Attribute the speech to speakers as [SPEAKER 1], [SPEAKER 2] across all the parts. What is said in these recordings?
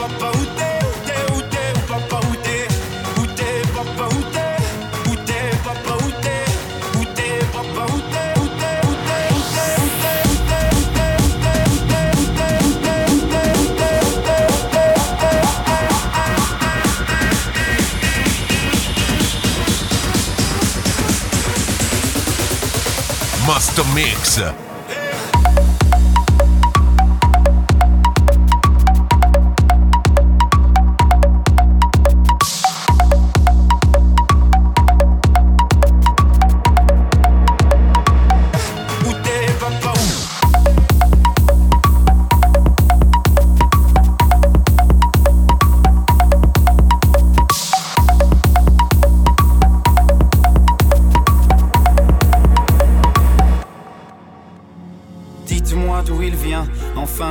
[SPEAKER 1] papa,
[SPEAKER 2] Mix.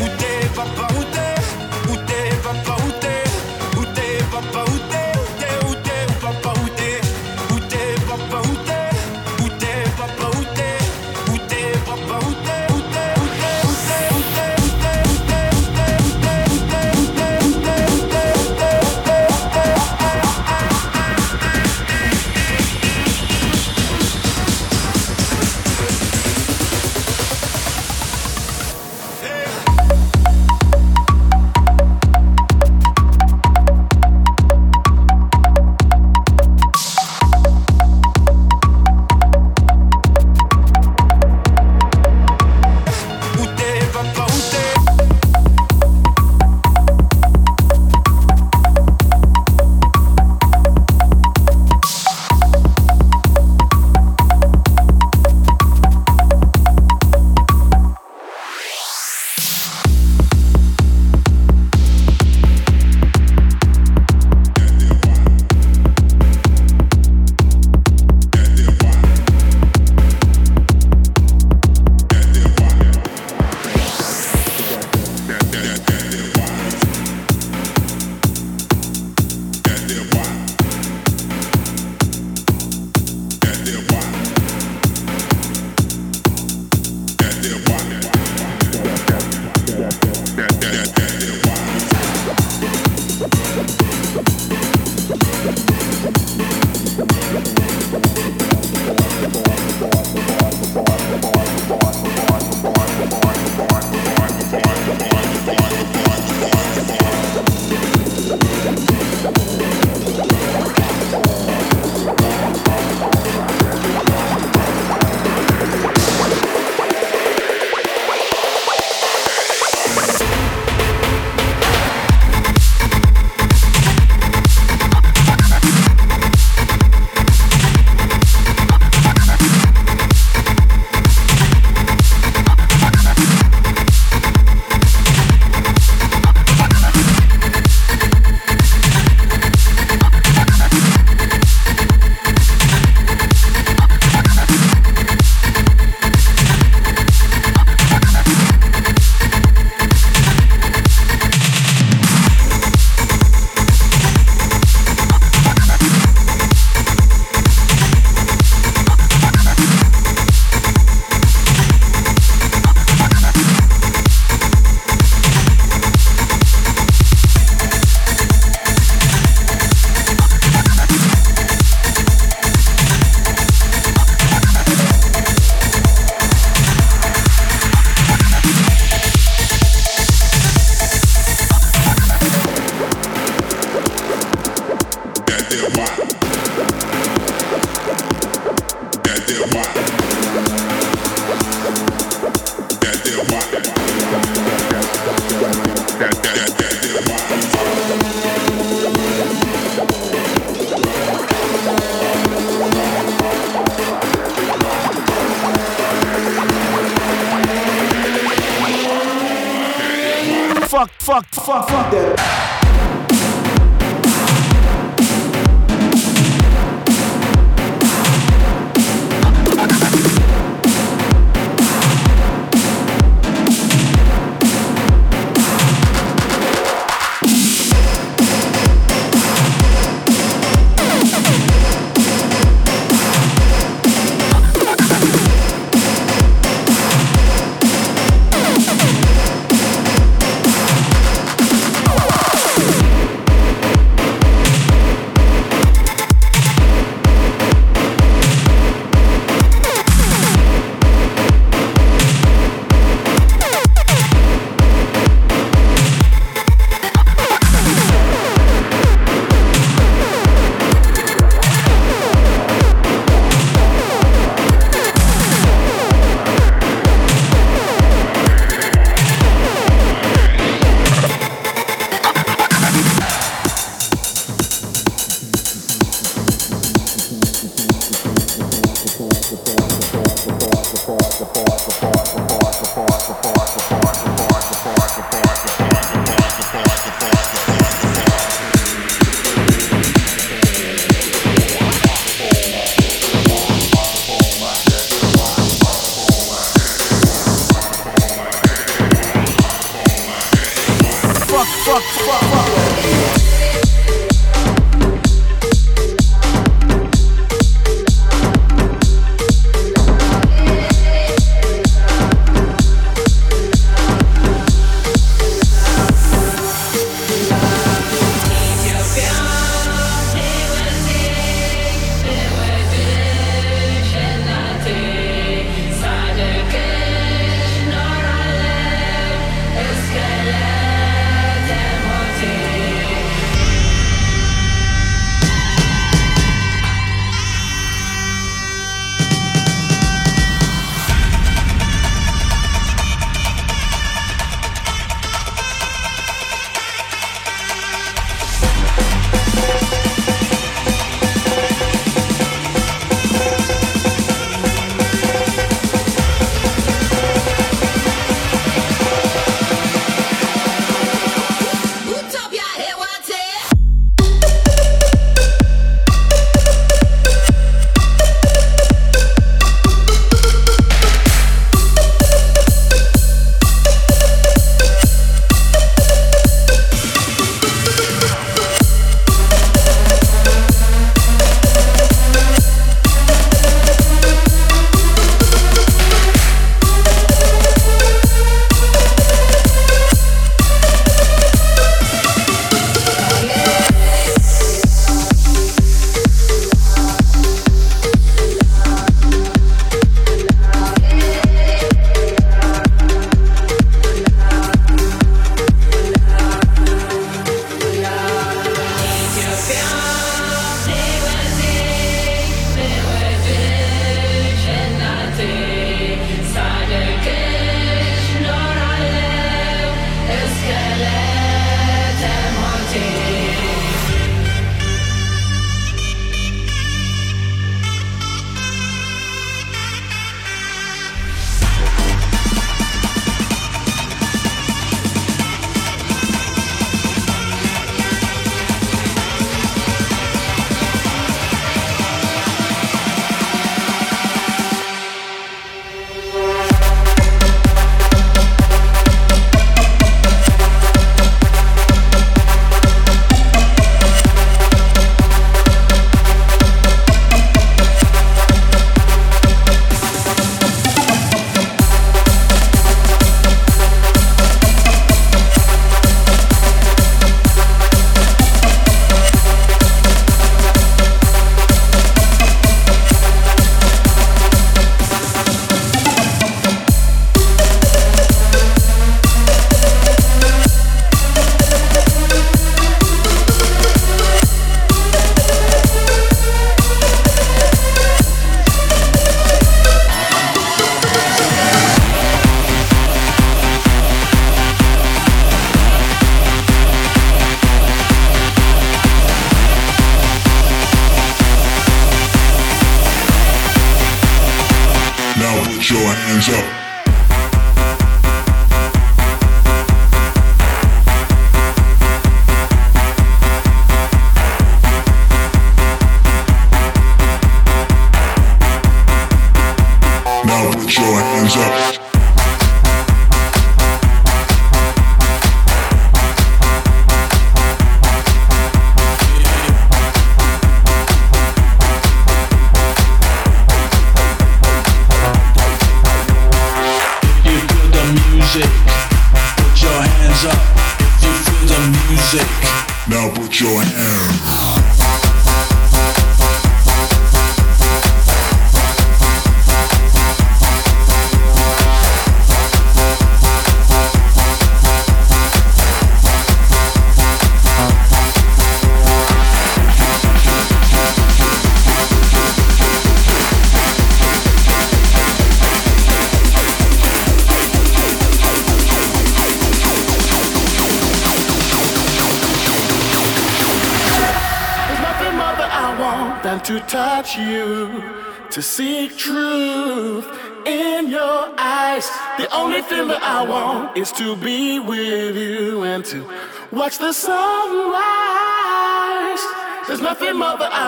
[SPEAKER 1] Où t'es, papa, où t'es Où t'es, papa, où t'es Où t'es, papa, où t'es
[SPEAKER 3] fuck, fuck, fuck,
[SPEAKER 2] fuck that.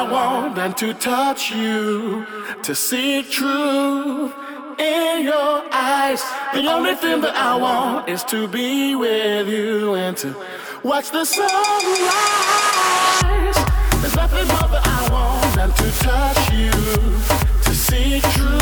[SPEAKER 2] I want than to touch you, to see truth in your eyes. The only thing that I want is to be with you and to watch the sunrise. There's nothing more that I want than to touch you, to see truth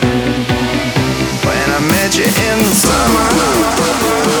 [SPEAKER 4] You in the summer.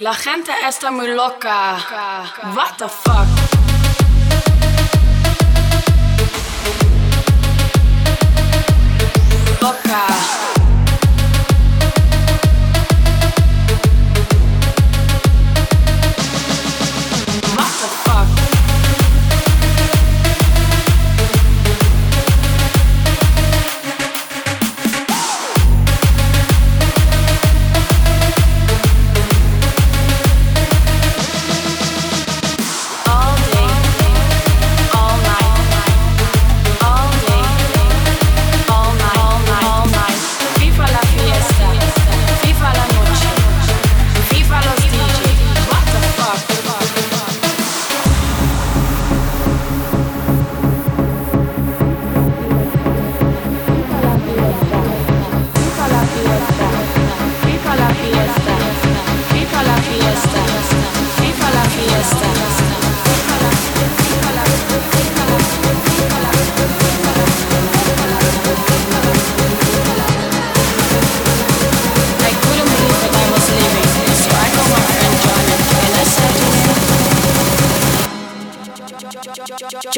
[SPEAKER 5] La gente está muy loca. What the fuck? Loca.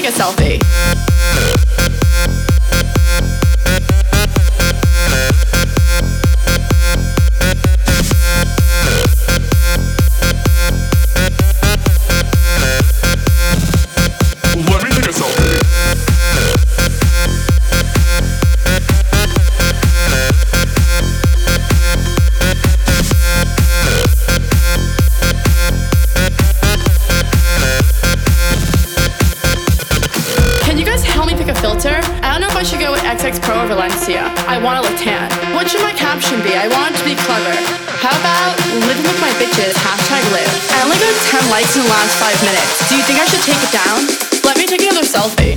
[SPEAKER 6] Take a selfie. Tan. What should my caption be? I want it to be clever. How about living with my bitches, hashtag live. I only got 10 likes in the last 5 minutes. Do you think I should take it down? Let me take another. Selfie,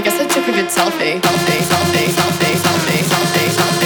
[SPEAKER 6] I guess I took a good selfie. Selfie, selfie, selfie, selfie, selfie, selfie,